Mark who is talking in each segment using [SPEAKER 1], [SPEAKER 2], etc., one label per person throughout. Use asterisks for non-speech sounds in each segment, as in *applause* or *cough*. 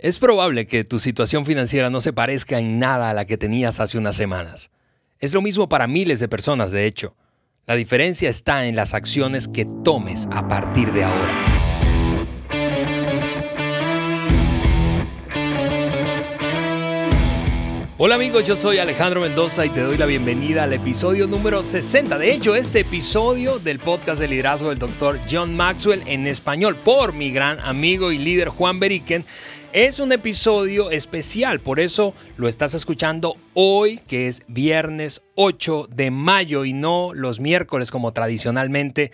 [SPEAKER 1] Es probable que tu situación financiera no se parezca en nada a la que tenías hace unas semanas. Es lo mismo para miles de personas, de hecho. La diferencia está en las acciones que tomes a partir de ahora. Hola amigos, yo soy Alejandro Mendoza y te doy la bienvenida al episodio número 60. De hecho, este episodio del podcast de liderazgo del doctor John Maxwell en español por mi gran amigo y líder Juan Beriken es un episodio especial, por eso lo estás escuchando hoy, que es viernes 8 de mayo y no los miércoles como tradicionalmente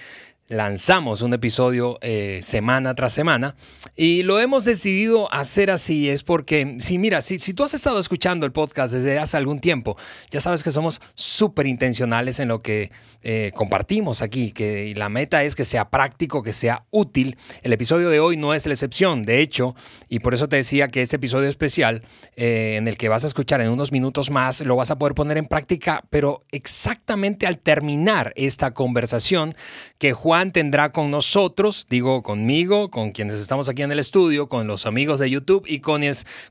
[SPEAKER 1] lanzamos un episodio eh, semana tras semana y lo hemos decidido hacer así es porque, si mira, si, si tú has estado escuchando el podcast desde hace algún tiempo, ya sabes que somos súper intencionales en lo que eh, compartimos aquí, que la meta es que sea práctico, que sea útil. El episodio de hoy no es la excepción, de hecho, y por eso te decía que este episodio especial eh, en el que vas a escuchar en unos minutos más, lo vas a poder poner en práctica, pero exactamente al terminar esta conversación que Juan tendrá con nosotros, digo conmigo, con quienes estamos aquí en el estudio, con los amigos de YouTube y con,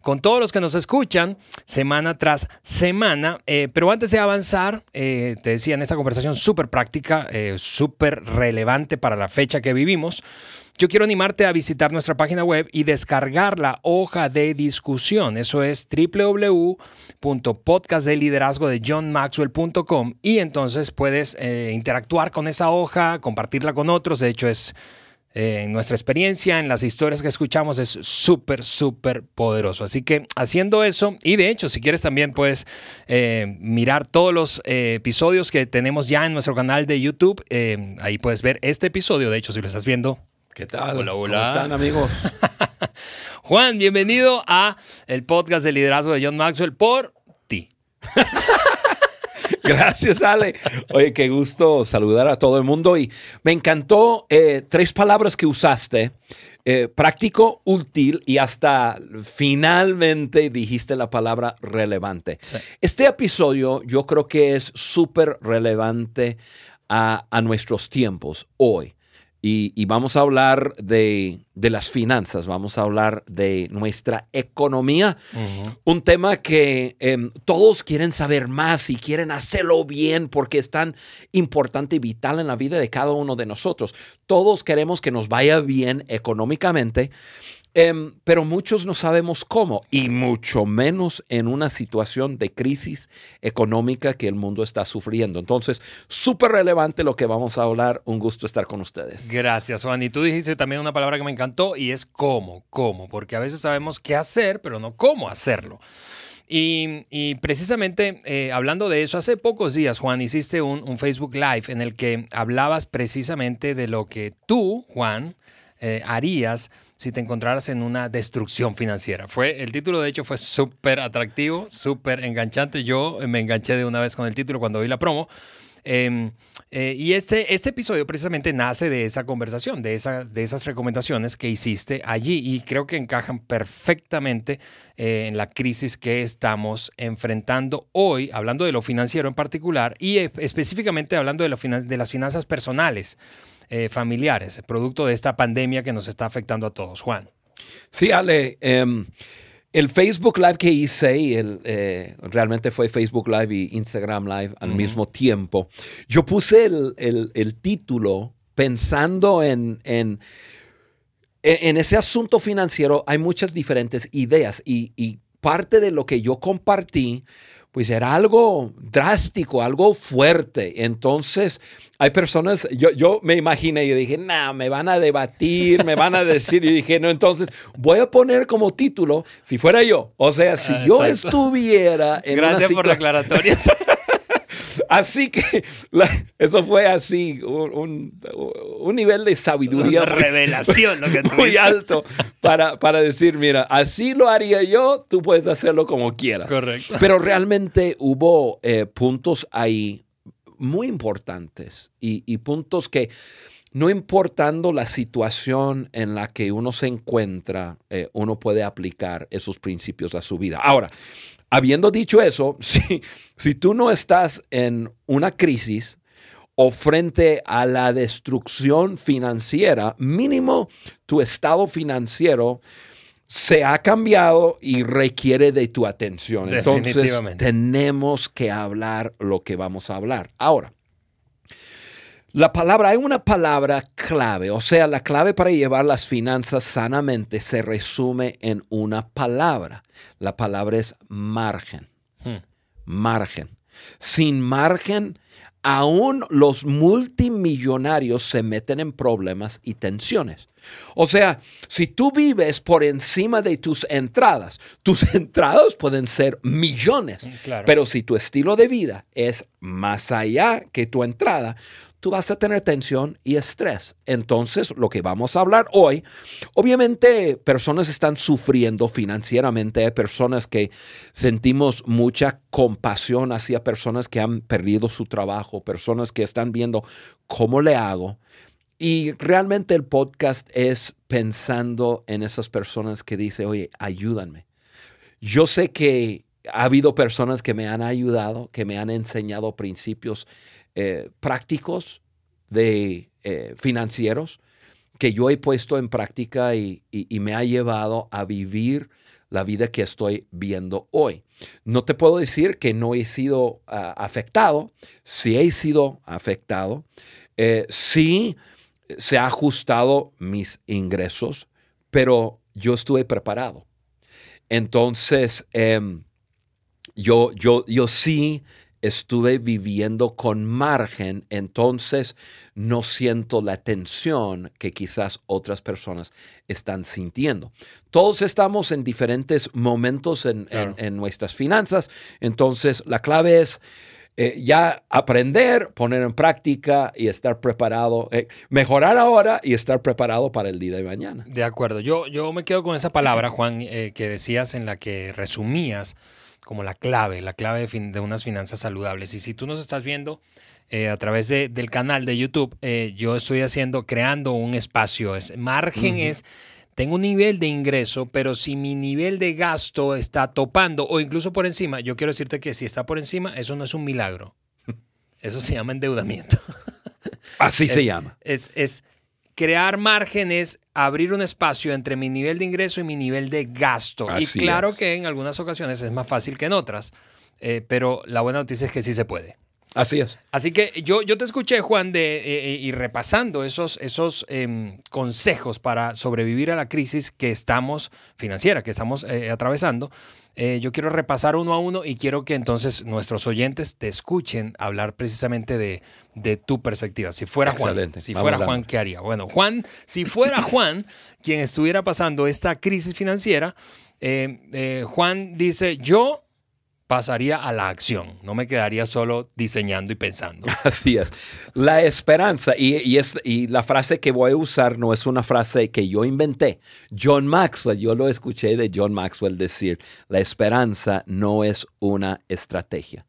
[SPEAKER 1] con todos los que nos escuchan semana tras semana. Eh, pero antes de avanzar, te decía en esta conversación súper práctica, eh, súper relevante para la fecha que vivimos. Yo quiero animarte a visitar nuestra página web y descargar la hoja de discusión. Eso es www.podcastdeliderazgo de johnmaxwell.com y entonces puedes eh, interactuar con esa hoja, compartirla con otros. De hecho, es en nuestra experiencia, en las historias que escuchamos, es súper, súper poderoso. Así que haciendo eso, y de hecho, si quieres también puedes eh, mirar todos los eh, episodios que tenemos ya en nuestro canal de YouTube. Eh, ahí puedes ver este episodio. De hecho, si lo estás viendo.
[SPEAKER 2] ¿Qué tal?
[SPEAKER 1] Hola, hola.
[SPEAKER 2] ¿Cómo están, amigos? *laughs*
[SPEAKER 1] Juan, bienvenido a el podcast de liderazgo de John Maxwell por ti. *laughs*
[SPEAKER 2] Gracias, Ale. Oye, qué gusto saludar a todo el mundo. Y me encantó eh, tres palabras que usaste. Eh, práctico, útil y hasta finalmente dijiste la palabra relevante. Este episodio yo creo que es súper relevante a, a nuestros tiempos hoy. Y, vamos a hablar de, las finanzas, vamos a hablar de nuestra economía, un tema que em, todos quieren saber más y quieren hacerlo bien porque es tan importante y vital en la vida de cada uno de nosotros. Todos queremos que nos vaya bien económicamente, Em, pero muchos no sabemos cómo, y mucho menos en una situación de crisis económica que el mundo está sufriendo. Entonces, súper relevante lo que vamos a hablar. Un gusto estar con ustedes.
[SPEAKER 1] Gracias, Juan. Y tú dijiste también una palabra que me encantó y es cómo, cómo, porque a veces sabemos qué hacer, pero no cómo hacerlo. Y, precisamente eh, hablando de eso, hace pocos días, Juan, hiciste un, Facebook Live en el que hablabas precisamente de lo que tú, Juan, eh, harías si te encontraras en una destrucción financiera. Fue, el título de hecho fue súper atractivo, súper enganchante. Yo me enganché de una vez con el título cuando vi la promo. Em, eh, y este, este episodio precisamente nace de esa conversación, de, esa, de esas recomendaciones que hiciste allí y creo que encajan perfectamente eh, en la crisis que estamos enfrentando hoy, hablando de lo financiero en particular y específicamente hablando de, lo, de las finanzas personales. Eh, familiares, producto de esta pandemia que nos está afectando a todos. Juan.
[SPEAKER 2] Sí, Ale. Em, el Facebook Live que hice, el, eh, realmente fue Facebook Live y Instagram Live al mismo tiempo. Yo puse el, título pensando en, en, en, ese asunto financiero. Hay muchas diferentes ideas y, y parte de lo que yo compartí pues era algo drástico, algo fuerte. Entonces, hay personas, yo, yo me imaginé, yo dije, no, me van a debatir, me van a decir, y dije, no, entonces voy a poner como título, si fuera yo, o sea, si yo estuviera
[SPEAKER 1] en Gracias por la aclaratoria. *laughs*
[SPEAKER 2] Así que eso fue así, un, nivel de sabiduría.
[SPEAKER 1] Una revelación, lo que *laughs*
[SPEAKER 2] Muy alto para, para decir, mira, así lo haría yo, tú puedes hacerlo como quieras.
[SPEAKER 1] Correcto.
[SPEAKER 2] Pero realmente hubo eh, puntos ahí muy importantes y, puntos que no importando la situación en la que uno se encuentra, eh, uno puede aplicar esos principios a su vida. Ahora, Habiendo dicho eso, *laughs* si, si tú no estás en una crisis o frente a la destrucción financiera, mínimo tu estado financiero se ha cambiado y requiere de tu atención. Entonces, tenemos que hablar lo que vamos a hablar. Ahora, la palabra, hay una palabra clave, o sea, la clave para llevar las finanzas sanamente se resume en una palabra. La palabra es margen.
[SPEAKER 1] Hmm.
[SPEAKER 2] Margen. Sin margen, aún los multimillonarios se meten en problemas y tensiones. O sea, si tú vives por encima de tus entradas, tus *laughs* entradas pueden ser millones,
[SPEAKER 1] Claro.
[SPEAKER 2] pero si tu estilo de vida es más allá que tu entrada, tú vas a tener tensión y estrés. Entonces, lo que vamos a hablar hoy, obviamente personas están sufriendo financieramente, hay personas que sentimos mucha compasión hacia personas que han perdido su trabajo, personas que están viendo cómo le hago. Y realmente el podcast es pensando en esas personas que dicen, oye, ayúdanme. Yo sé que ha habido personas que me han ayudado, que me han enseñado principios eh, prácticos de eh, financieros que yo he puesto en práctica y, y- y me ha llevado a vivir la vida que estoy viendo hoy. No te puedo decir que no he sido ah, afectado, sí he sido afectado, eh, sí se ha ajustado mis ingresos, pero yo estuve preparado. Entonces, em, yo, yo, yo sí estuve viviendo con margen, entonces no siento la tensión que quizás otras personas están sintiendo. Todos estamos en diferentes momentos en, en- nuestras finanzas, entonces la clave es eh, ya aprender, poner en práctica y estar preparado, eh, mejorar ahora y estar preparado para el día de mañana.
[SPEAKER 1] De acuerdo. Yo, yo me quedo con esa palabra, Juan, eh, que decías en la que resumías como la clave, la clave de, fin- de unas finanzas saludables. Y si tú nos estás viendo eh, a través de- del canal de YouTube, eh, yo estoy haciendo, creando un espacio. Es, margen es, tengo un nivel de ingreso, pero si mi nivel de gasto está topando o incluso por encima, yo quiero decirte que si está por encima, eso no es un milagro. *laughs* Eso se llama endeudamiento.
[SPEAKER 2] Así se llama.
[SPEAKER 1] Es, es crear márgenes, abrir un espacio entre mi nivel de ingreso y mi nivel de gasto.
[SPEAKER 2] Así
[SPEAKER 1] y claro
[SPEAKER 2] es.
[SPEAKER 1] que en algunas ocasiones es más fácil que en otras, eh, pero la buena noticia es que sí se puede.
[SPEAKER 2] Así es.
[SPEAKER 1] Así que yo, yo te escuché, Juan, de, eh, eh, y repasando esos, esos em, consejos para sobrevivir a la crisis que estamos, financiera, que estamos atravesando. Eh, yo quiero repasar uno a uno y quiero que entonces nuestros oyentes te escuchen hablar precisamente de, de tu perspectiva. Si fuera Juan, si
[SPEAKER 2] Vamos
[SPEAKER 1] fuera. Juan, ¿qué haría? Bueno, Juan, si fuera Juan quien estuviera pasando esta crisis financiera, eh, eh, Juan dice, yo pasaría a la acción, no me quedaría solo diseñando y pensando. *laughs*
[SPEAKER 2] Así es. La esperanza, y, y es, y la frase que voy a usar no es una frase que yo inventé. John Maxwell, yo lo escuché de John Maxwell decir, la esperanza no es una estrategia.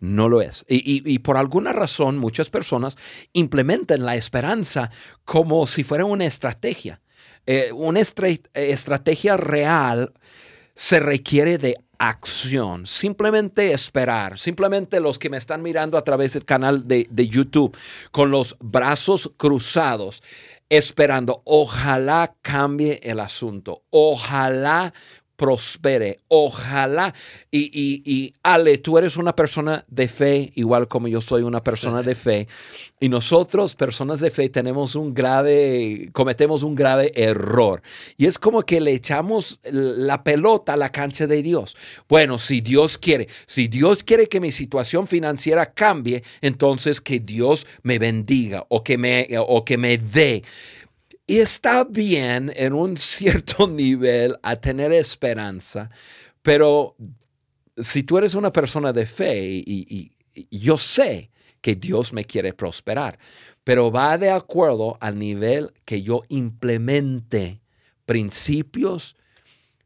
[SPEAKER 2] No lo es. Y, por alguna razón muchas personas implementan la esperanza como si fuera una estrategia. Eh, una estra- estrategia real se requiere de acción, simplemente esperar, simplemente los que me están mirando a través del canal de, de YouTube con los brazos cruzados, esperando, ojalá cambie el asunto, ojalá prospere, ojalá. Y, y, y Ale, tú eres una persona de fe, igual como yo soy una persona
[SPEAKER 1] Sí.
[SPEAKER 2] de fe, y nosotros, personas de fe, tenemos un grave, cometemos un grave error. Y es como que le echamos la pelota a la cancha de Dios. Bueno, si Dios quiere, si Dios quiere que mi situación financiera cambie, entonces que Dios me bendiga o que me, o que me dé. Y está bien en un cierto *laughs* nivel a tener esperanza, pero si tú eres una persona de fe y, yo sé que Dios me quiere prosperar, pero va de acuerdo al nivel que yo implemente principios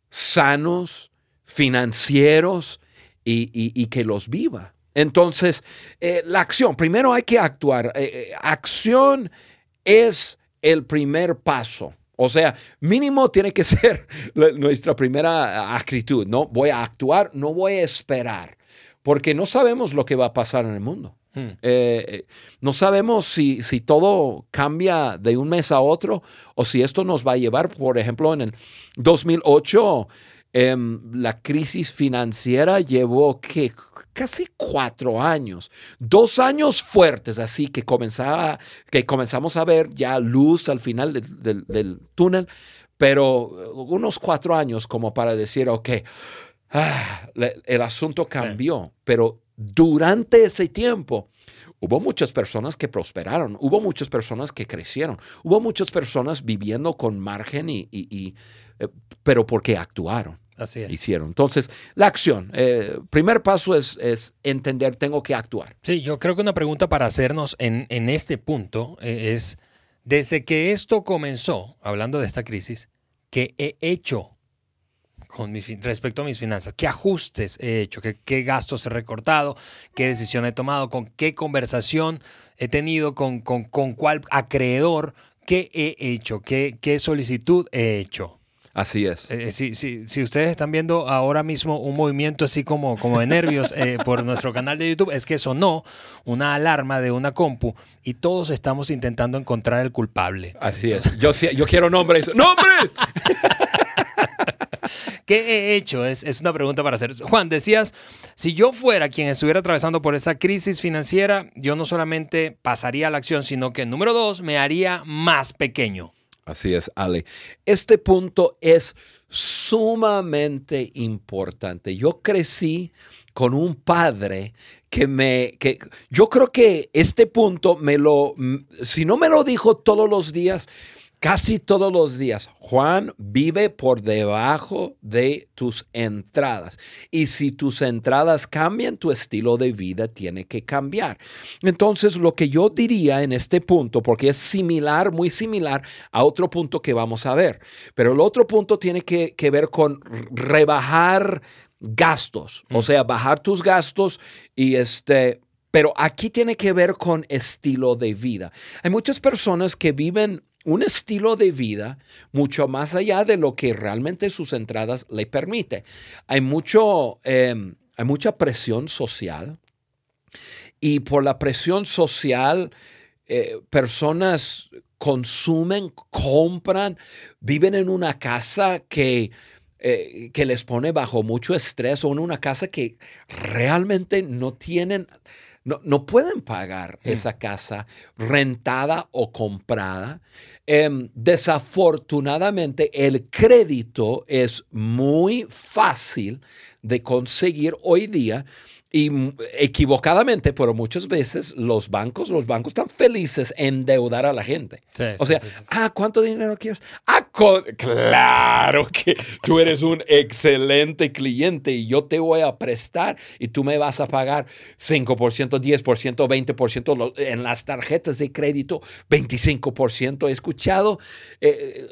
[SPEAKER 2] sanos, financieros y, y- y que los viva. Entonces, eh, la acción, primero hay que actuar. Eh, eh, acción es el primer paso. O sea, mínimo tiene que *laughs* ser la- nuestra primera actitud, ¿no? Voy a actuar, no voy a esperar, porque no sabemos lo que va a pasar en el mundo. Hmm. Eh, no sabemos si, si, todo cambia de un mes a otro o si esto nos va a llevar, por ejemplo, en el 2008, em, la crisis financiera llevó que casi cuatro años, dos años fuertes, así que, comenzaba, que comenzamos a ver ya luz al final del, túnel, pero unos cuatro años como para decir, ok, ah, el asunto cambió, pero durante ese tiempo hubo muchas personas que prosperaron, hubo muchas personas que crecieron, hubo muchas personas viviendo con margen y, eh, pero porque actuaron.
[SPEAKER 1] Así es.
[SPEAKER 2] hicieron. Entonces, la acción. Eh, primer paso es, es, entender, tengo que actuar.
[SPEAKER 1] Sí, yo creo que una pregunta para hacernos en, en este punto eh, es, desde que esto comenzó, hablando de esta crisis, ¿qué he hecho con mi, respecto a mis finanzas? ¿Qué ajustes he hecho? ¿Qué, ¿Qué, gastos he recortado? ¿Qué decisión he tomado? ¿Con qué conversación he tenido? ¿Con, con, con cuál acreedor? ¿Qué he hecho? ¿Qué, qué solicitud he hecho?
[SPEAKER 2] Así es.
[SPEAKER 1] Eh, si, si, si, ustedes están viendo ahora mismo un movimiento así como, como de nervios eh, *laughs* por nuestro canal de YouTube, es que sonó una alarma de una compu y todos estamos intentando encontrar el culpable.
[SPEAKER 2] Así es. Yo, yo quiero nombres. ¡Nombres! *laughs*
[SPEAKER 1] ¿Qué he hecho? Es, es, una pregunta para hacer. Juan, decías, si yo fuera quien estuviera atravesando por esa crisis financiera, yo no solamente pasaría a la acción, sino que, número dos, me haría más pequeño.
[SPEAKER 2] Así es, Ale. Este punto es sumamente importante. Yo crecí con un padre que me, que yo creo que este punto me lo, si no me lo dijo todos los días, casi todos los días, Juan vive por debajo de tus entradas. Y si tus entradas cambian, tu estilo de vida tiene que cambiar. Entonces, lo que yo diría en este punto, porque es similar, muy similar a otro punto que vamos a ver, pero el otro punto tiene que, ver con rebajar gastos, o mm. sea, bajar tus gastos y este, pero aquí tiene que ver con estilo de vida. Hay muchas personas que viven un estilo de vida mucho más allá de lo que realmente sus entradas le permite. Hay, mucho, em, hay mucha presión social y por la presión social eh, personas consumen, compran, viven en una casa que, eh, que les pone bajo mucho estrés o en una casa que realmente no tienen no, pueden pagar mm. esa casa rentada o comprada. Em, desafortunadamente, el crédito es muy fácil de conseguir hoy día y equivocadamente, pero muchas veces los bancos, los bancos están felices en endeudar a la gente. o sea, ah, ¿cuánto dinero quieres? Ah, claro que tú eres un excelente cliente y yo te voy a prestar y tú me vas a pagar 5%, 10%, 20% en las tarjetas de crédito, 25%. He escuchado eh,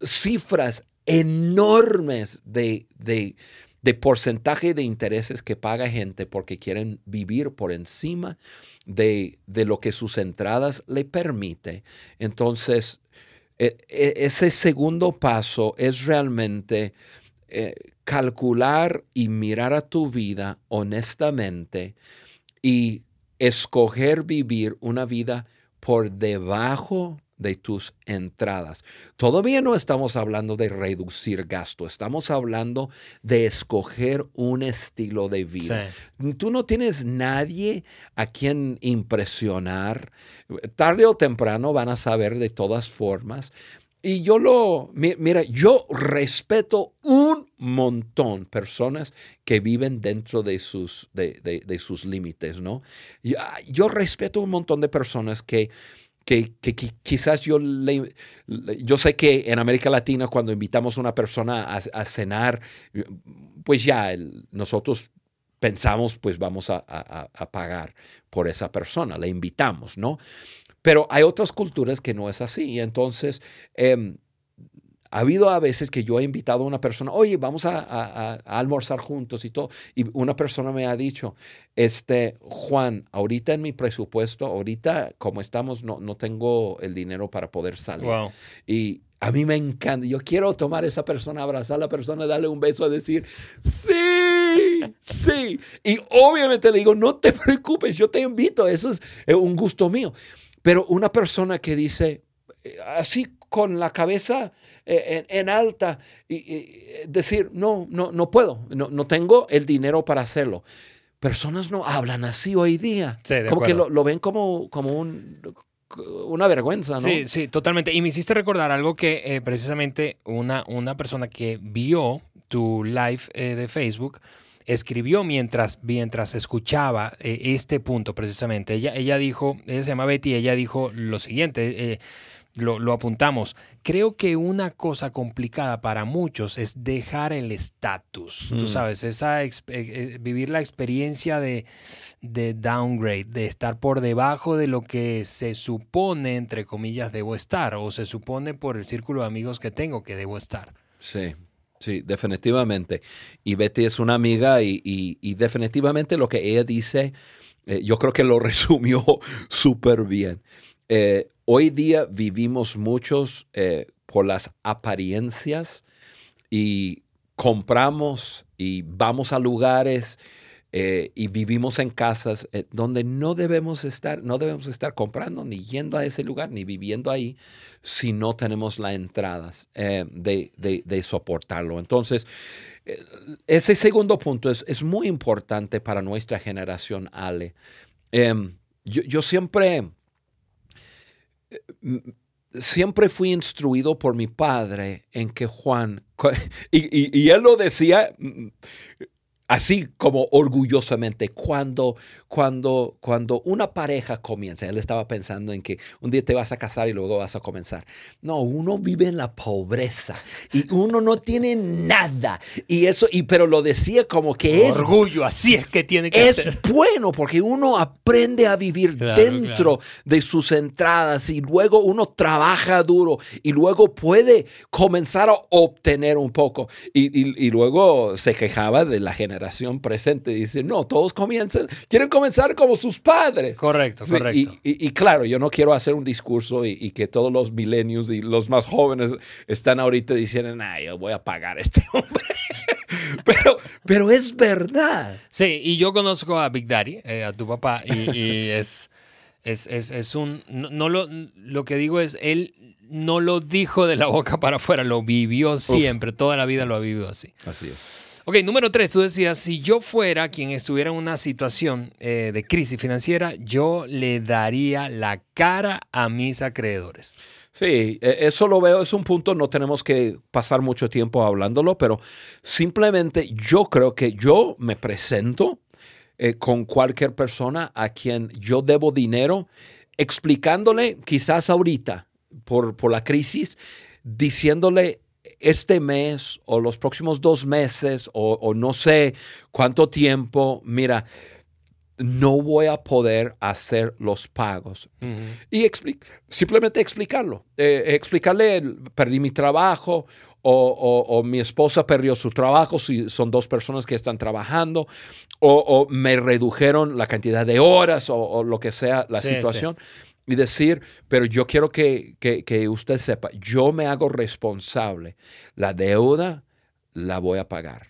[SPEAKER 2] cifras enormes de, de de porcentaje de intereses que paga gente porque quieren vivir por encima de, lo que sus entradas le permite. Entonces, e, e, ese segundo paso es realmente eh, calcular y mirar a tu vida honestamente y escoger vivir una vida por debajo de tus entradas. Todavía no estamos hablando de reducir gasto, estamos hablando de escoger un estilo de vida. Tú no tienes nadie a quien impresionar. Tarde o temprano van a saber de todas formas. Y yo lo, mira, yo respeto un montón personas que viven dentro de sus, de, sus límites, ¿no? yo respeto un montón de personas que que, quizás yo yo sé que en América Latina cuando invitamos a una persona a, cenar, pues ya nosotros pensamos pues vamos a, pagar por esa persona, le invitamos, ¿no? Pero hay otras culturas que no es así. Entonces, em, ha habido a veces que yo he invitado a una persona, oye, vamos a, almorzar juntos y todo. Y una persona me ha dicho, este, Juan, ahorita en mi presupuesto, ahorita como estamos, no, no tengo el dinero para poder salir. Y a mí me encanta. Yo quiero tomar a esa persona, abrazar a la persona, darle un beso, decir, sí, sí. Y obviamente le digo, no te *laughs* preocupes, yo te invito, eso es un gusto mío. Pero una persona que dice, eh, así con la cabeza eh, en, alta, y, decir, no, no, no puedo, no, no tengo el dinero para hacerlo personas no hablan así hoy día. como que lo, ven como, como un, una vergüenza, ¿no?
[SPEAKER 1] Sí, sí, totalmente. Y me hiciste recordar algo que eh, precisamente una, una persona que vio tu live eh, de Facebook escribió mientras, mientras escuchaba eh, este punto precisamente. Ella, ella dijo, ella se llama Betty, ella dijo lo siguiente, lo, apuntamos. Creo que una cosa complicada para muchos es dejar el estatus, tú mm. sabes, esa vivir la experiencia de de downgrade, de estar por debajo de lo que se supone, entre comillas, debo estar, o se supone por el círculo de amigos que tengo que debo estar.
[SPEAKER 2] Sí, sí, definitivamente. Y Betty es una amiga y, definitivamente lo que ella dice, eh, yo creo que lo *laughs* resumió súper bien. Eh, hoy día vivimos muchos eh, por las apariencias y compramos y vamos a lugares eh, y vivimos en casas donde no debemos estar, no debemos estar comprando ni yendo a ese lugar ni viviendo ahí si no tenemos las entradas eh, de, soportarlo. Entonces, ese segundo punto es, es, muy importante para nuestra generación, Ale. Em, yo, siempre, siempre fui instruido por mi padre en que Juan, *laughs* y, y él lo decía así como orgullosamente, cuando, cuando, cuando una pareja comienza, él estaba pensando en que un día te vas a casar y luego vas a comenzar. No, uno vive en la pobreza y uno no tiene nada. Y eso, y, pero lo decía como que
[SPEAKER 1] es... Orgullo, así es que tiene que
[SPEAKER 2] es ser. Es *laughs* bueno porque uno aprende a vivir dentro de sus entradas y luego uno trabaja duro y luego puede comenzar a obtener un poco. Y, y luego se quejaba de la generación presente dice, no, todos comienzan, quieren comenzar como sus padres.
[SPEAKER 1] Correcto, correcto.
[SPEAKER 2] Y, claro, yo no quiero hacer un discurso y, que todos los milenios y los más jóvenes están ahorita diciendo, ay, yo voy a pagar a este *laughs* hombre. pero, pero es verdad.
[SPEAKER 1] Sí, y yo conozco a Big Daddy, eh, a tu papá, y, *laughs* es, es, es, es, un, no, lo, lo que digo es, él no lo dijo de la boca para afuera, lo vivió siempre, toda la vida lo ha vivido así.
[SPEAKER 2] Así es.
[SPEAKER 1] Ok, número tres, tú decías, si yo fuera quien estuviera en una situación eh, de crisis financiera, yo le daría la cara a mis acreedores.
[SPEAKER 2] Sí, e, eso lo veo, es un punto, no tenemos que pasar mucho tiempo hablándolo, pero simplemente yo creo que yo me presento eh, con cualquier persona a quien yo debo dinero, explicándole quizás ahorita por, por la crisis, diciéndole este mes o los próximos dos meses o, no sé cuánto tiempo, mira, no voy a poder hacer los pagos. Y simplemente explicarlo. Eh, explicarle, perdí mi trabajo o, mi esposa perdió su trabajo, si son dos personas que están trabajando, o, me redujeron la cantidad de horas o, lo que sea la situación y decir, pero yo quiero que, usted sepa, yo me hago responsable. La deuda la voy a pagar.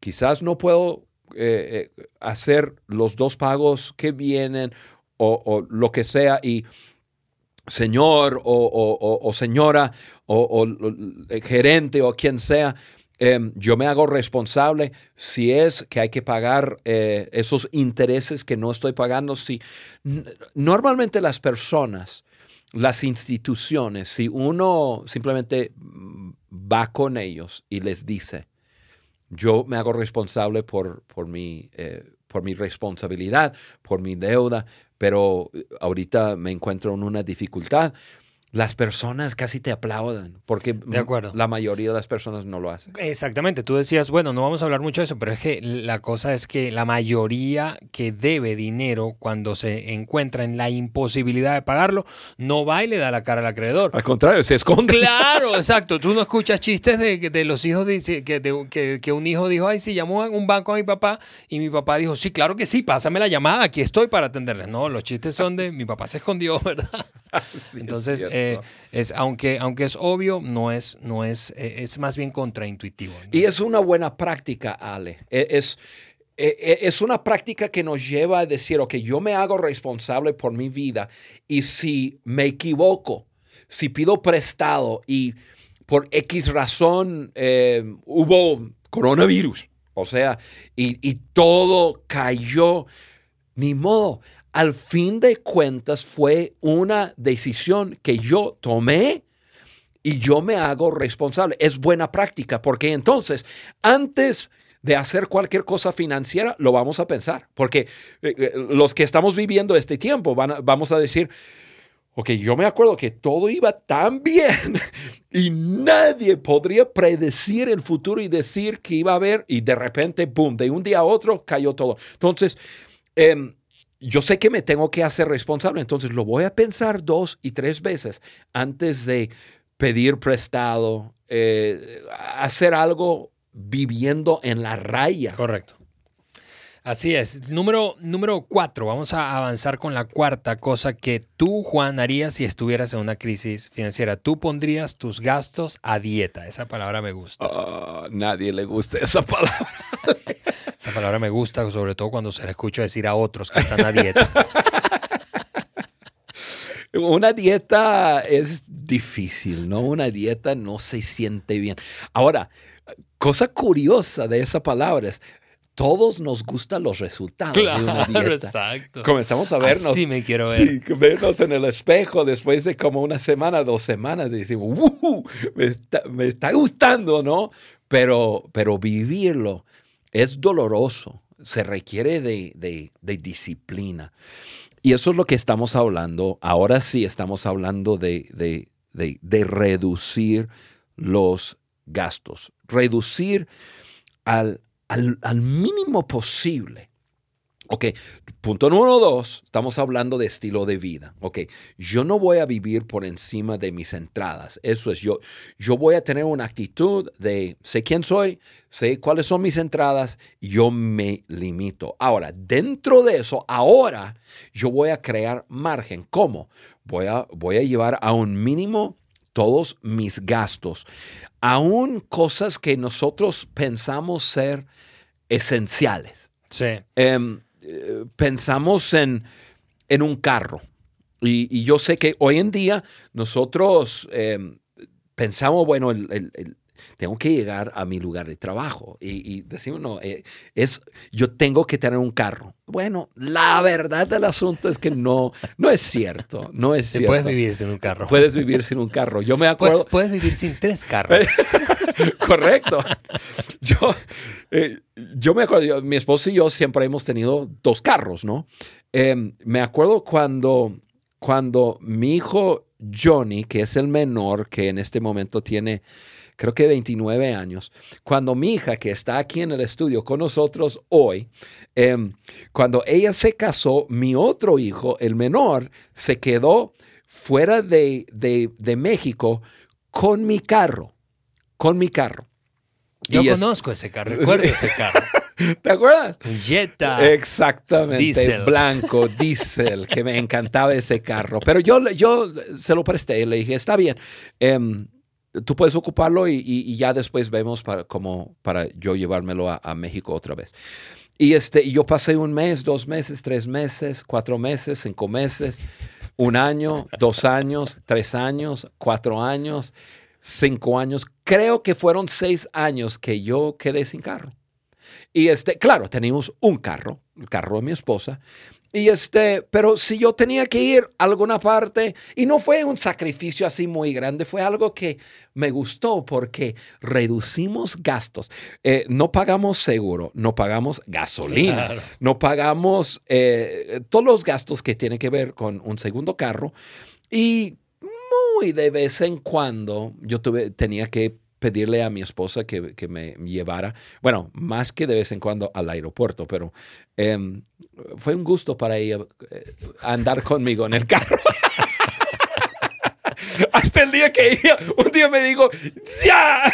[SPEAKER 2] Quizás no puedo eh, eh, hacer los dos pagos que vienen o, lo que sea y señor o, señora o, gerente o quien sea, Em, yo me hago responsable si es que hay que pagar eh, esos intereses que no estoy pagando. Si, normalmente las personas, las instituciones, si uno simplemente va con ellos y les dice, yo me hago responsable por, mi, eh, por mi responsabilidad, por mi deuda, pero ahorita me encuentro en una dificultad las personas casi te aplauden porque la mayoría de las personas no lo hacen.
[SPEAKER 1] Exactamente, tú decías, bueno, no vamos a hablar mucho de eso, pero es que la cosa es que la mayoría que debe dinero cuando se encuentra en la imposibilidad de pagarlo, no va y le da la cara al acreedor.
[SPEAKER 2] Al contrario, se esconde.
[SPEAKER 1] Claro, *laughs* exacto. Tú no escuchas chistes de, de los hijos, de, que, que, un hijo dijo, ay, sí, llamó a un banco a mi papá y mi papá dijo, sí, claro que sí, pásame la llamada, aquí estoy para atenderles. No, los chistes son de mi papá se escondió, *laughs* ¿verdad? *laughs*
[SPEAKER 2] Sí, *laughs*
[SPEAKER 1] Entonces, eh, es, aunque, aunque es obvio, no es, no es, eh, es más bien contraintuitivo. ¿no?
[SPEAKER 2] Y es una buena práctica, Ale. E- Es, e- e- es una práctica que nos lleva a decir, ok, yo me hago responsable por mi vida y si me equivoco, si pido prestado y por X razón eh, hubo coronavirus, o sea, y, y todo cayó, ni modo. Al fin de cuentas fue una decisión que yo tomé y yo me hago responsable. Es buena práctica porque entonces, antes de hacer cualquier cosa financiera, lo vamos a pensar. Porque eh, eh, los que estamos viviendo este tiempo van vamos a decir, ok, yo me acuerdo que todo iba tan bien *laughs* y nadie podría predecir el futuro y decir que iba a haber y de repente, boom, de un día a otro cayó todo. Entonces, em, yo sé que me tengo que hacer responsable, entonces lo voy a pensar dos y tres veces antes de pedir prestado, eh, hacer algo viviendo en la raya.
[SPEAKER 1] Correcto. Así es. Número, número cuatro. Vamos a avanzar con la cuarta cosa que tú, Juan, harías si estuvieras en una crisis financiera. Tú pondrías tus gastos a dieta. Esa palabra me gusta.
[SPEAKER 2] Ah, nadie le gusta esa palabra. *laughs*
[SPEAKER 1] Esa palabra me gusta, sobre todo cuando se la escucho decir a otros que están a dieta. *laughs*
[SPEAKER 2] Una dieta es difícil, ¿no? Una dieta no se siente bien. Ahora, cosa curiosa de esa palabra es, todos nos gustan los resultados de una dieta.
[SPEAKER 1] exacto.
[SPEAKER 2] Comenzamos a vernos.
[SPEAKER 1] Así me quiero ver.
[SPEAKER 2] Sí, vernos en el espejo después de como una semana, dos semanas, y decimos, "Ujú, me, está, me está gustando, ¿no? Pero, pero vivirlo es doloroso, se requiere de, de- de disciplina. Y eso es lo que estamos hablando. Ahora sí estamos hablando de- de- de reducir los gastos, reducir al, al- al mínimo posible. Ok, punto número dos, estamos hablando de estilo de vida. Ok, yo no voy a vivir por encima de mis entradas. Eso es, yo, yo voy a tener una actitud de sé quién soy, sé cuáles son mis entradas, yo me limito. Ahora, dentro de eso, ahora yo voy a crear margen. ¿Cómo? Voy a, voy a llevar a un mínimo todos mis gastos, aún cosas que nosotros pensamos ser esenciales.
[SPEAKER 1] Sí.
[SPEAKER 2] Em, eh, pensamos en, en un carro. Y, y yo sé que hoy en día nosotros em, pensamos, bueno, el- el- el- tengo que llegar a mi lugar de trabajo. Y, y decimos, no, eh, es, yo tengo que tener un carro. Bueno, la verdad del asunto es que no, no es cierto. No es cierto.
[SPEAKER 1] puedes vivir sin un carro.
[SPEAKER 2] Puedes vivir sin un carro. Yo me acuerdo.
[SPEAKER 1] puedes vivir sin tres carros. *laughs*
[SPEAKER 2] Correcto. Yo, eh, yo me acuerdo, yo- mi esposo y yo siempre hemos tenido dos carros, ¿no? Eh, me acuerdo cuando, cuando mi hijo Johnny, que es el menor, que en este momento tiene, creo que 29 años, cuando mi hija, que está aquí en el estudio con nosotros hoy, eh, cuando ella se casó, mi otro hijo, el menor, se quedó fuera de, de- de México con mi carro, con mi carro.
[SPEAKER 1] Yo
[SPEAKER 2] Y es-
[SPEAKER 1] conozco ese carro, recuerdo ese carro. *laughs*
[SPEAKER 2] ¿Te acuerdas?
[SPEAKER 1] Jetta.
[SPEAKER 2] Exactamente,
[SPEAKER 1] Diesel.
[SPEAKER 2] blanco, diésel, que me encantaba ese carro. Pero yo, yo se lo presté y le dije, está bien, em, tú puedes ocuparlo y, y- y ya después vemos para, como para yo llevármelo a, a México otra vez. Y este, yo pasé un mes, dos meses, tres meses, cuatro meses, cinco meses, un año, dos años, tres años, cuatro años, cinco años. Creo que fueron seis años que yo quedé sin carro. Y este, claro, teníamos un carro, el carro de mi esposa. Y este, pero si yo tenía que ir a alguna parte, y no fue un sacrificio así muy grande, fue algo que me gustó porque reducimos gastos. Eh, no pagamos seguro, no pagamos gasolina,
[SPEAKER 1] Claro.
[SPEAKER 2] no pagamos eh, todos los gastos que tienen que ver con un segundo carro. Y muy de vez en cuando yo tuve, tenía que pedirle a mi esposa que, que me llevara, bueno, más que de vez en cuando al aeropuerto, pero em, fue un gusto para ella eh, andar conmigo en el carro. *laughs* Hasta el día que ella un día me dijo, ya.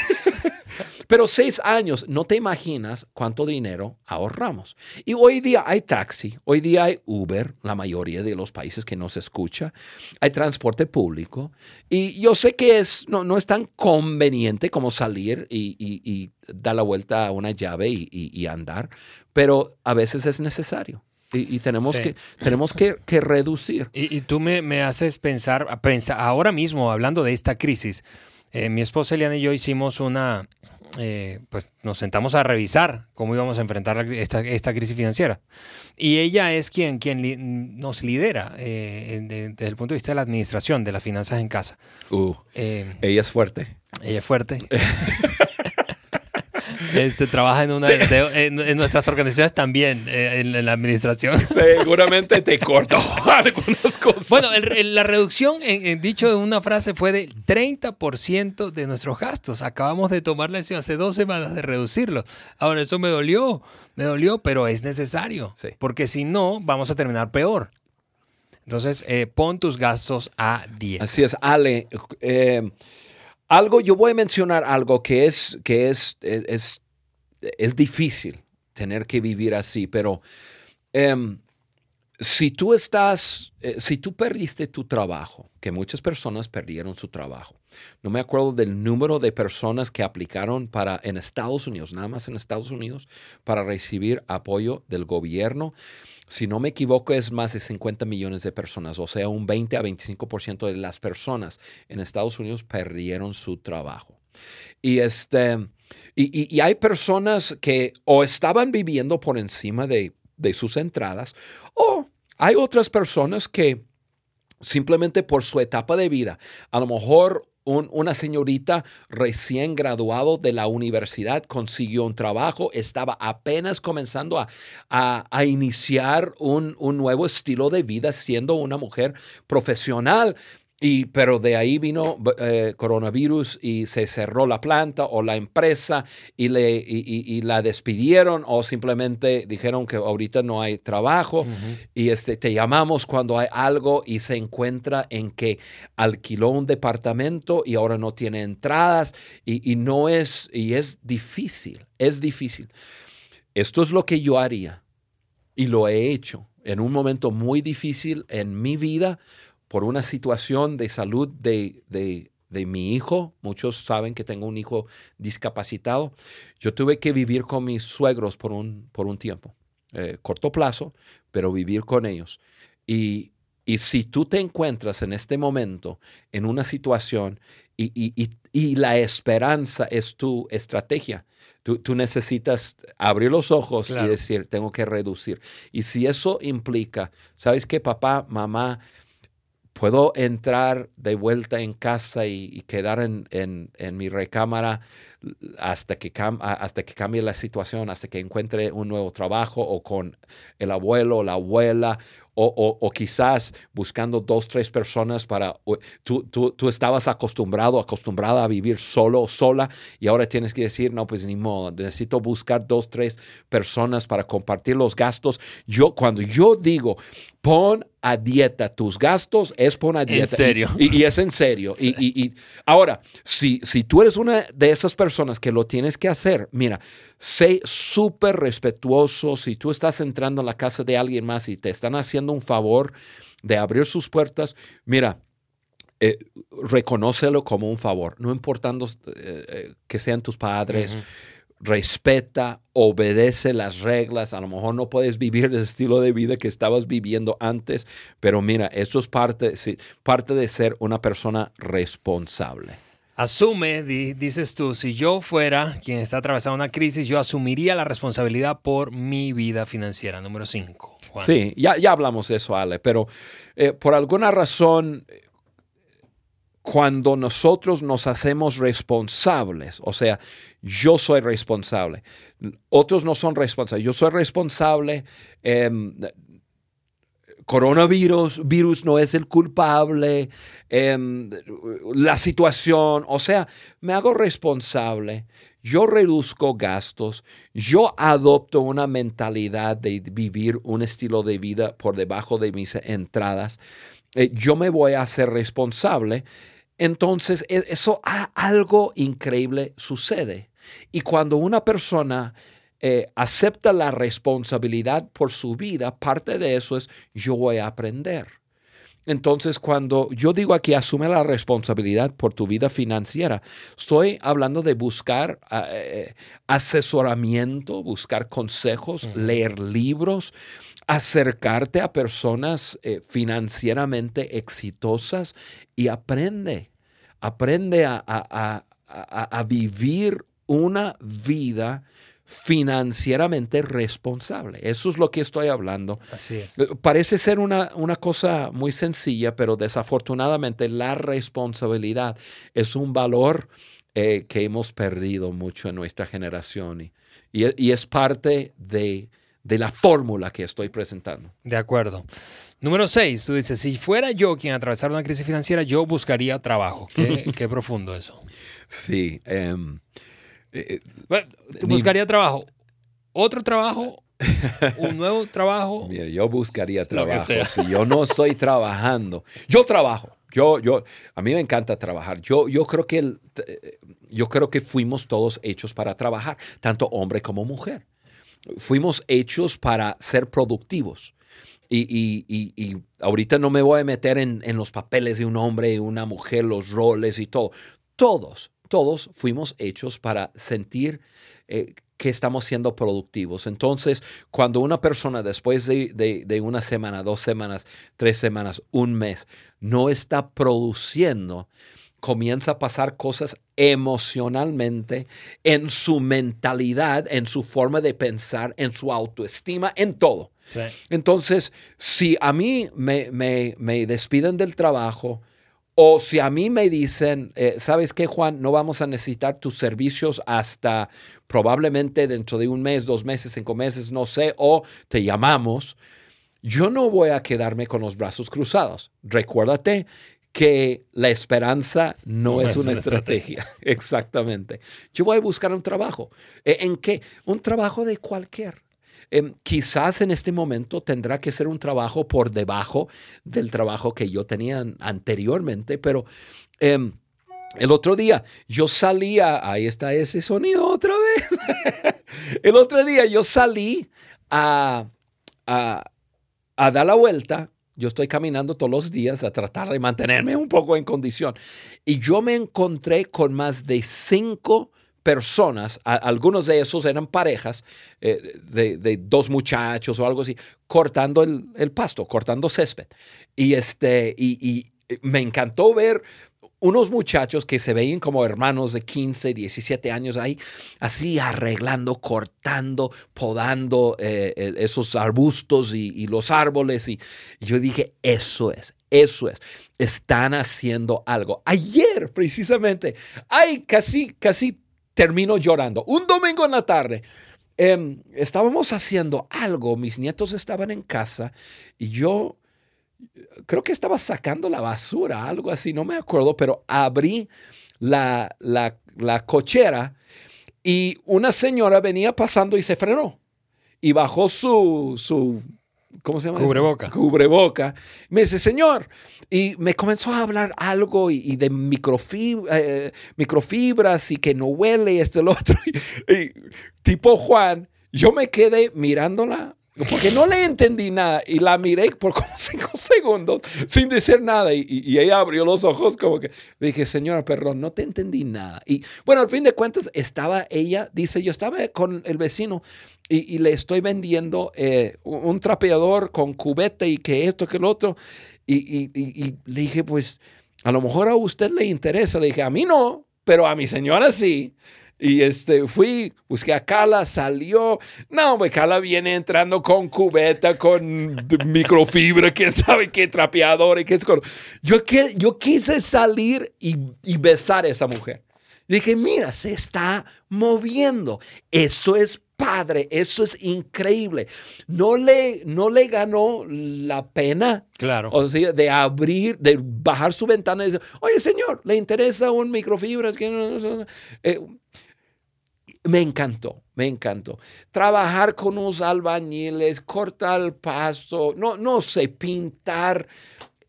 [SPEAKER 2] Pero seis años, no te imaginas cuánto dinero ahorramos. Y hoy día hay taxi, hoy día hay Uber, la mayoría de los países que nos escucha, hay transporte público. Y yo sé que es, no, no es tan conveniente como salir y, dar la vuelta a una llave y andar, pero a veces es necesario. Y, tenemos, que, tenemos que, reducir.
[SPEAKER 1] Y, tú me, me, haces pensar, pensar, ahora mismo, hablando de esta crisis, eh, mi esposa Eliana y yo hicimos una, eh, pues nos sentamos a revisar cómo íbamos a enfrentar esta, esta crisis financiera. Y ella es quien, quien nos lidera eh, desde el punto de vista de la administración de las finanzas en casa.
[SPEAKER 2] Uh, ella es fuerte.
[SPEAKER 1] Ella es fuerte. *laughs* Este, trabaja en una de, en, nuestras organizaciones también, eh, en, la administración.
[SPEAKER 2] Seguramente te cortó *laughs* algunas cosas.
[SPEAKER 1] Bueno, la reducción, en, dicho de una frase, fue del 30% de nuestros gastos. Acabamos de tomar la decisión hace dos semanas de reducirlo. Ahora, eso me dolió, me dolió, pero es necesario. Porque si no, vamos a terminar peor. Entonces, eh, pon tus gastos a 10.
[SPEAKER 2] Así es, Ale. Eh, algo, yo voy a mencionar algo que es, que es, es, es difícil tener que vivir así, pero em, si tú estás, eh, si tú perdiste tu trabajo, que muchas personas perdieron su trabajo, no me acuerdo del número de personas que aplicaron para en Estados Unidos, nada más en Estados Unidos, para recibir apoyo del gobierno si no me equivoco, es más de 50 millones de personas, o sea, un 20 a 25% de las personas en Estados Unidos perdieron su trabajo. Y, este, y, hay personas que o estaban viviendo por encima de, de sus entradas, o hay otras personas que simplemente por su etapa de vida, a lo mejor una señorita recién graduado de la universidad consiguió un trabajo, estaba apenas comenzando a, a, iniciar un, un, nuevo estilo de vida siendo una mujer profesional, y, pero de ahí vino eh, coronavirus y se cerró la planta o la empresa y, le, y, la despidieron o simplemente dijeron que ahorita no hay trabajo y este, te llamamos cuando hay algo y se encuentra en que alquiló un departamento y ahora no tiene entradas y, no es, y es difícil, es difícil. Esto es lo que yo haría y lo he hecho en un momento muy difícil en mi vida por una situación de salud de, de, mi hijo. Muchos saben que tengo un hijo discapacitado. Yo tuve que vivir con mis suegros por un, por un tiempo, eh, corto plazo, pero vivir con ellos. Y, y, si tú te encuentras en este momento en una situación y, y, y la esperanza es tu estrategia, Tú, tú, necesitas abrir los ojos y decir, tengo que reducir. Y si eso implica, ¿sabes qué, papá, mamá? Puedo entrar de vuelta en casa y, quedar en, en, mi recámara hasta que, hasta que cambie la situación, hasta que encuentre un nuevo trabajo o con el abuelo o la abuela o, quizás buscando dos, tres personas para... Tú, tú, tú, estabas acostumbrado, acostumbrada a vivir solo o sola y ahora tienes que decir, no, pues ni modo, necesito buscar dos, tres personas para compartir los gastos. Yo, cuando yo digo, pon a dieta tus gastos, es pon a dieta.
[SPEAKER 1] En serio.
[SPEAKER 2] Y, es en serio. *laughs* Y, y, ahora, si, si tú eres una de esas personas que lo tienes que hacer, mira, sé súper respetuoso. Si tú estás entrando en la casa de alguien más y te están haciendo un favor de abrir sus puertas, mira, eh, reconócelo como un favor, no importando eh, eh, que sean tus padres. Respeta, obedece las reglas. A lo mejor no puedes vivir el estilo de vida que estabas viviendo antes, pero mira, eso es parte, parte de ser una persona responsable.
[SPEAKER 1] Asume, dices tú, si yo fuera quien está atravesando una crisis, yo asumiría la responsabilidad por mi vida financiera. Número 5.
[SPEAKER 2] Sí, ya, ya hablamos de eso, Ale, pero eh, por alguna razón, cuando nosotros nos hacemos responsables, o sea, yo soy responsable, otros no son responsables, yo soy responsable, em, coronavirus, virus no es el culpable, em, la situación, o sea, me hago responsable, yo reduzco gastos, yo adopto una mentalidad de vivir un estilo de vida por debajo de mis entradas, eh, yo me voy a hacer responsable. Entonces, e, eso algo increíble sucede. Y cuando una persona eh, acepta la responsabilidad por su vida, parte de eso es yo voy a aprender. Entonces, cuando yo digo aquí asume la responsabilidad por tu vida financiera, estoy hablando de buscar ah, eh, asesoramiento, buscar consejos, leer libros, acercarte a personas eh, financieramente exitosas y aprende, aprende a, a vivir una vida financieramente responsable. Eso es lo que estoy hablando.
[SPEAKER 1] Así es.
[SPEAKER 2] Eh, parece ser una, una, cosa muy sencilla, pero desafortunadamente la responsabilidad es un valor eh, que hemos perdido mucho en nuestra generación y, y, es parte de, de la fórmula que estoy presentando.
[SPEAKER 1] De acuerdo. Número seis, tú dices, si fuera yo quien atravesara una crisis financiera, yo buscaría trabajo. Qué, *laughs* qué profundo eso.
[SPEAKER 2] Sí. Eh,
[SPEAKER 1] eh, bueno, buscaría trabajo. Otro trabajo, *laughs* un nuevo trabajo.
[SPEAKER 2] Mira, yo buscaría trabajo. Si yo no estoy trabajando, yo trabajo. Yo, yo, a mí me encanta trabajar. Yo, yo creo que el, yo creo que fuimos todos hechos para trabajar, tanto hombre como mujer. Fuimos hechos para ser productivos. Y, y, y, y, ahorita no me voy a meter en, en, los papeles de un hombre y una mujer, los roles y todo. Todos, todos fuimos hechos para sentir eh, que estamos siendo productivos. Entonces, cuando una persona después de, una semana, dos semanas, tres semanas, un mes, no está produciendo, comienza a pasar cosas emocionalmente, en su mentalidad, en su forma de pensar, en su autoestima, en todo. Entonces, si a mí me, me, me despiden del trabajo, o si a mí me dicen, eh, ¿sabes qué, Juan? No vamos a necesitar tus servicios hasta probablemente dentro de un mes, dos meses, cinco meses, no sé, o te llamamos. Yo no voy a quedarme con los brazos cruzados. Recuérdate que la esperanza no, es, una, estrategia. *laughs* Exactamente. Yo voy a buscar un trabajo. ¿E, ¿En qué? Un trabajo de cualquier. Em, quizás en este momento tendrá que ser un trabajo por debajo del trabajo que yo tenía anteriormente, pero em, el otro día yo salía, ahí está ese sonido otra vez. *laughs* el otro día yo salí a, a, a dar la vuelta yo estoy caminando todos los días a tratar de mantenerme un poco en condición. Y yo me encontré con más de cinco personas, algunos de esos eran parejas eh, de, dos muchachos o algo así, cortando el, pasto, cortando césped. Y, este, y, me encantó ver unos muchachos que se veían como hermanos de 15, 17 años ahí, así arreglando, cortando, podando eh, esos arbustos y, y, los árboles. Y yo dije, eso es, eso es. Están haciendo algo. Ayer, precisamente, hay casi, casi termino llorando. Un domingo en la tarde, em, estábamos haciendo algo, mis nietos estaban en casa y yo creo que estaba sacando la basura, algo así, no me acuerdo, pero abrí la, la, la cochera y una señora venía pasando y se frenó y bajó su, su ¿cómo se llama?
[SPEAKER 1] Cubreboca.
[SPEAKER 2] Cubreboca. Me dice, señor, y me comenzó a hablar algo y, de eh, microfibras y que no huele y esto y lo *laughs* otro. Y, tipo Juan, yo me quedé mirándola porque no le entendí nada y la miré por como *laughs* cinco segundos sin decir nada y, y, ella abrió los ojos como que dije, señora, perdón, no te entendí nada. Y bueno, al fin de cuentas estaba ella, dice, yo estaba con el vecino y, le estoy vendiendo eh, un trapeador con cubete y que esto, que lo otro. Y, le dije, pues a lo mejor a usted le interesa. Le dije, a mí no, pero a mi señora sí. Y este, fui, busqué a Carla, salió. No, pues Carla viene entrando con cubeta, con microfibra, quién sabe qué trapeador y qué es. Yo, que, yo quise salir y, y besar a esa mujer. Dije, mira, se está moviendo. Eso es padre, eso es increíble. No le, no le ganó la pena.
[SPEAKER 1] Claro.
[SPEAKER 2] O sea, de abrir, de bajar su ventana y decir, oye, señor, ¿le interesa un microfibra? Eh, me encantó, me encantó. Trabajar con unos albañiles, cortar el pasto, no, no sé, pintar.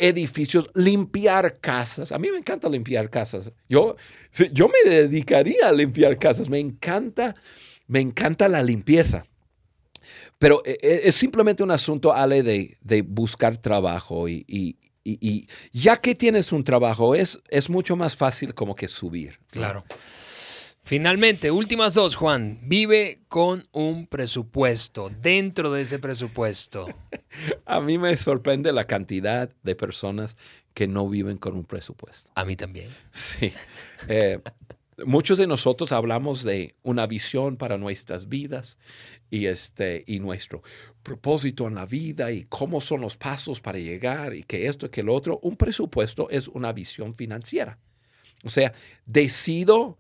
[SPEAKER 2] edificios, limpiar casas. A mí me encanta limpiar casas. Yo, yo me dedicaría a limpiar casas. Me encanta, me encanta la limpieza. Pero eh, eh, es simplemente un asunto, Ale, de, de buscar trabajo y, ya que tienes un trabajo, es, es mucho más fácil como que subir.
[SPEAKER 1] Claro. Finalmente, últimas dos, Juan. Vive con un presupuesto, dentro de ese presupuesto. *laughs*
[SPEAKER 2] A mí me sorprende la cantidad de personas que no viven con un presupuesto.
[SPEAKER 1] A mí también.
[SPEAKER 2] Sí. Eh, muchos de nosotros hablamos de una visión para nuestras vidas y, este, y nuestro propósito en la vida y cómo son los pasos para llegar y que esto que lo otro. Un presupuesto es una visión financiera. O sea, decido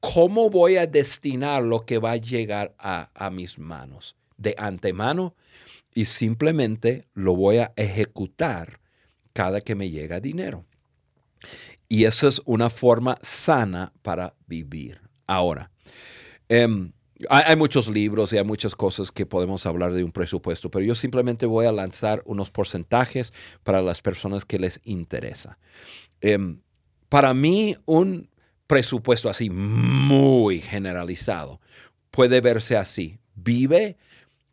[SPEAKER 2] ¿cómo voy a destinar lo que va a llegar a, mis manos de antemano? Y simplemente lo voy a ejecutar cada que me llega dinero. Y esa es una forma sana para vivir. Ahora, em, hay, muchos libros y hay muchas cosas que podemos hablar de un presupuesto, pero yo simplemente voy a lanzar unos porcentajes para las personas que les interesa. Em, para mí, un presupuesto así muy generalizado puede verse así. Vive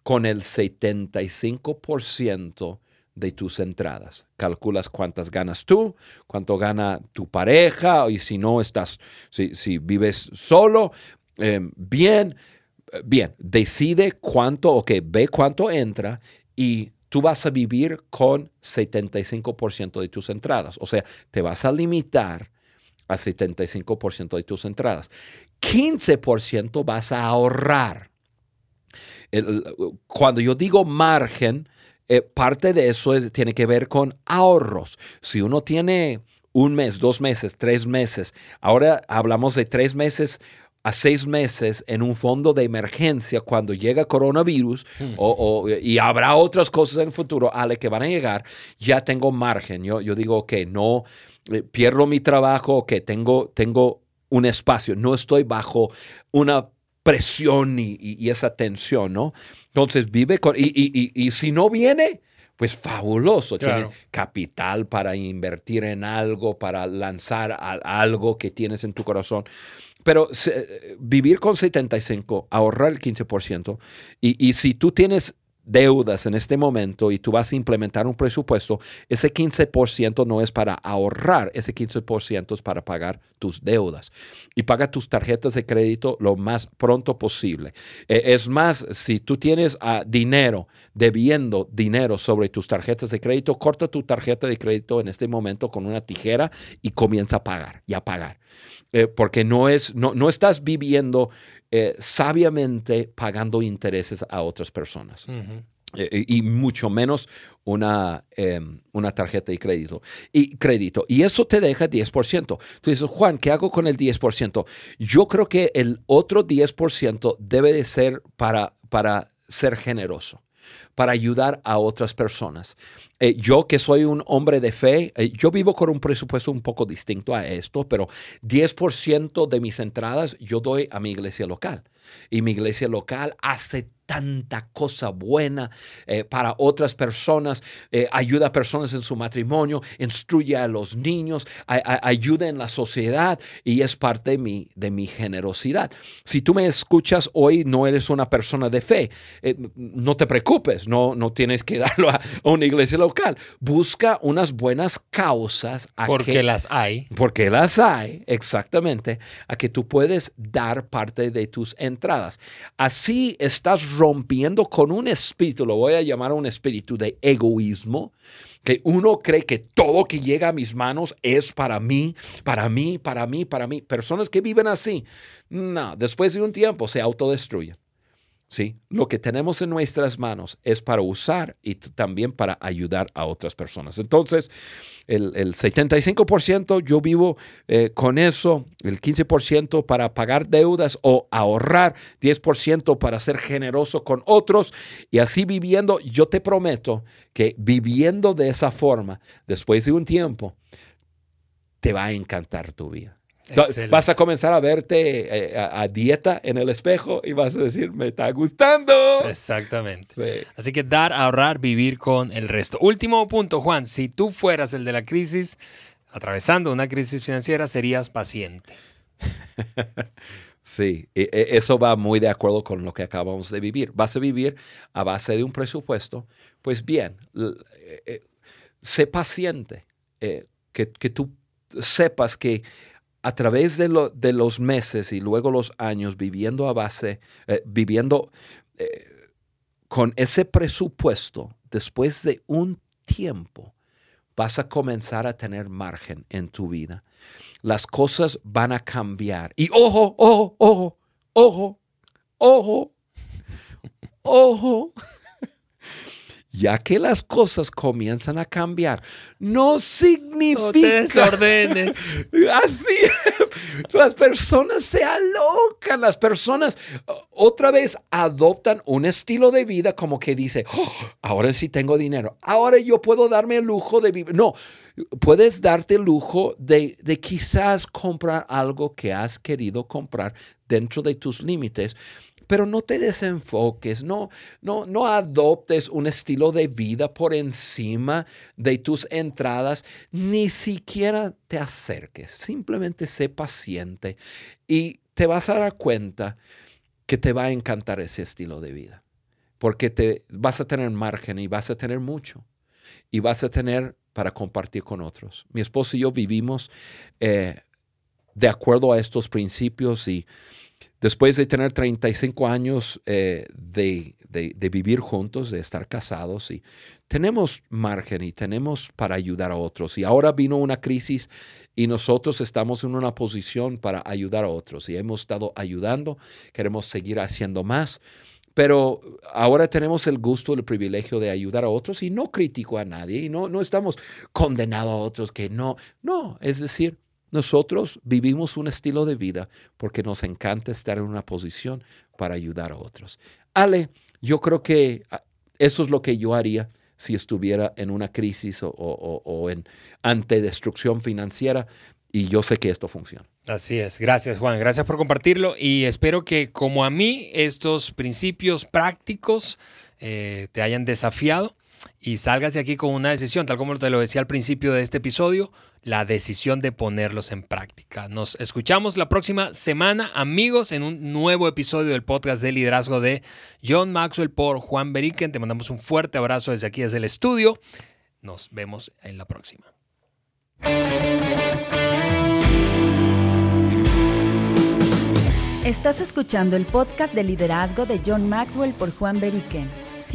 [SPEAKER 2] con el 75% de tus entradas. Calculas cuántas ganas tú, cuánto gana tu pareja, y si no estás, si, vives solo, em, bien, bien, decide cuánto, ok, ve cuánto entra y tú vas a vivir con 75% de tus entradas. O sea, te vas a limitar a 75% de tus entradas. 15% vas a ahorrar. cuando yo digo margen, eh, parte de eso tiene que ver con ahorros. Si uno tiene un mes, dos meses, tres meses, ahora hablamos de tres meses a seis meses en un fondo de emergencia cuando llega coronavirus y habrá otras cosas en el futuro, Ale, que van a llegar, ya tengo margen. Yo, yo digo que no eh, pierdo mi trabajo, que tengo, tengo un espacio, no estoy bajo una presión y, esa tensión, ¿no? Entonces vive con, y, si no viene, pues fabuloso, tiene capital para invertir en algo, para lanzar algo que tienes en tu corazón. Pero vivir con 75, ahorrar el 15%, y, y si tú tienes deudas en este momento y tú vas a implementar un presupuesto, ese 15% no es para ahorrar, ese 15% es para pagar tus deudas. Y paga tus tarjetas de crédito lo más pronto posible. Eh, es más, si tú tienes uh, dinero, debiendo dinero sobre tus tarjetas de crédito, corta tu tarjeta de crédito en este momento con una tijera y comienza a pagar y a pagar. Eh, porque no, es, no, no estás viviendo eh, sabiamente pagando intereses a otras personas. Eh, y mucho menos una, em, una tarjeta de crédito. Y crédito. Y eso te deja 10%. Tú dices, Juan, ¿qué hago con el 10%? Yo creo que el otro 10% debe de ser para, para ser generoso para ayudar a otras personas. Eh, yo que soy un hombre de fe, eh, yo vivo con un presupuesto un poco distinto a esto, pero 10% de mis entradas yo doy a mi iglesia local. Y mi iglesia local hace tanta cosa buena eh, para otras personas, eh, ayuda a personas en su matrimonio, instruye a los niños, ayuda en la sociedad y es parte de mi, de mi generosidad. Si tú me escuchas hoy, no eres una persona de fe, eh, no te preocupes, no, no tienes que *laughs* darlo a, una iglesia local. Busca unas buenas causas.
[SPEAKER 1] porque las hay.
[SPEAKER 2] Porque las hay, exactamente, a que tú puedes dar parte de tus entradas. Así estás rompiendo con un espíritu, lo voy a llamar un espíritu de egoísmo, que uno cree que todo que llega a mis manos es para mí, para mí, para mí, para mí. Personas que viven así, no, después de un tiempo se autodestruyen. ¿Sí? Lo que tenemos en nuestras manos es para usar y también para ayudar a otras personas. Entonces, el, 75% yo vivo eh, con eso, el 15% para pagar deudas o ahorrar, 10% para ser generoso con otros y así viviendo, yo te prometo que viviendo de esa forma, después de un tiempo, te va a encantar tu vida. Vas a comenzar a verte eh, a, dieta en el espejo y vas a decir, me está gustando.
[SPEAKER 1] Exactamente. Así que dar, ahorrar, vivir con el resto. Último punto, Juan. Si tú fueras el de la crisis, atravesando una crisis financiera, serías paciente. *laughs*
[SPEAKER 2] Sí, e, e, eso va muy de acuerdo con lo que acabamos de vivir. Vas a vivir a base de un presupuesto. Pues bien, eh, eh, sé paciente, que, que tú sepas que a través de, los meses y luego los años viviendo a base, eh, viviendo eh, con ese presupuesto, después de un tiempo, vas a comenzar a tener margen en tu vida. Las cosas van a cambiar. Y ojo, ojo, ojo, ojo, ojo, ojo ya que las cosas comienzan a cambiar, no significa... No te
[SPEAKER 1] desordenes. *laughs*
[SPEAKER 2] Así Las personas se alocan, las personas otra vez adoptan un estilo de vida como que dice, oh, ahora sí tengo dinero, ahora yo puedo darme el lujo de vivir. No, puedes darte el lujo de, de quizás comprar algo que has querido comprar dentro de tus límites pero no te desenfoques, no, no, no adoptes un estilo de vida por encima de tus entradas, ni siquiera te acerques, simplemente sé paciente y te vas a dar cuenta que te va a encantar ese estilo de vida, porque te vas a tener margen y vas a tener mucho y vas a tener para compartir con otros. Mi esposo y yo vivimos eh, de acuerdo a estos principios y Después de tener 35 años eh, de, vivir juntos, de estar casados, y tenemos margen y tenemos para ayudar a otros. Y ahora vino una crisis y nosotros estamos en una posición para ayudar a otros. Y hemos estado ayudando, queremos seguir haciendo más. Pero ahora tenemos el gusto, el privilegio de ayudar a otros y no critico a nadie y no, no estamos condenados a otros que no, no, es decir, nosotros vivimos un estilo de vida porque nos encanta estar en una posición para ayudar a otros. Ale, yo creo que ah, eso es lo que yo haría si estuviera en una crisis o, en ante destrucción financiera. Y yo sé que esto funciona.
[SPEAKER 1] Así es. Gracias, Juan. Gracias por compartirlo. Y espero que, como a mí, estos principios prácticos eh, te hayan desafiado y salgas de aquí con una decisión, tal como te lo decía al principio de este episodio, la decisión de ponerlos en práctica. Nos escuchamos la próxima semana, amigos, en un nuevo episodio del podcast de liderazgo de John Maxwell por Juan Beriken. Te mandamos un fuerte abrazo desde aquí, desde el estudio. Nos vemos en la próxima.
[SPEAKER 3] Estás escuchando el podcast de liderazgo de John Maxwell por Juan Beriken.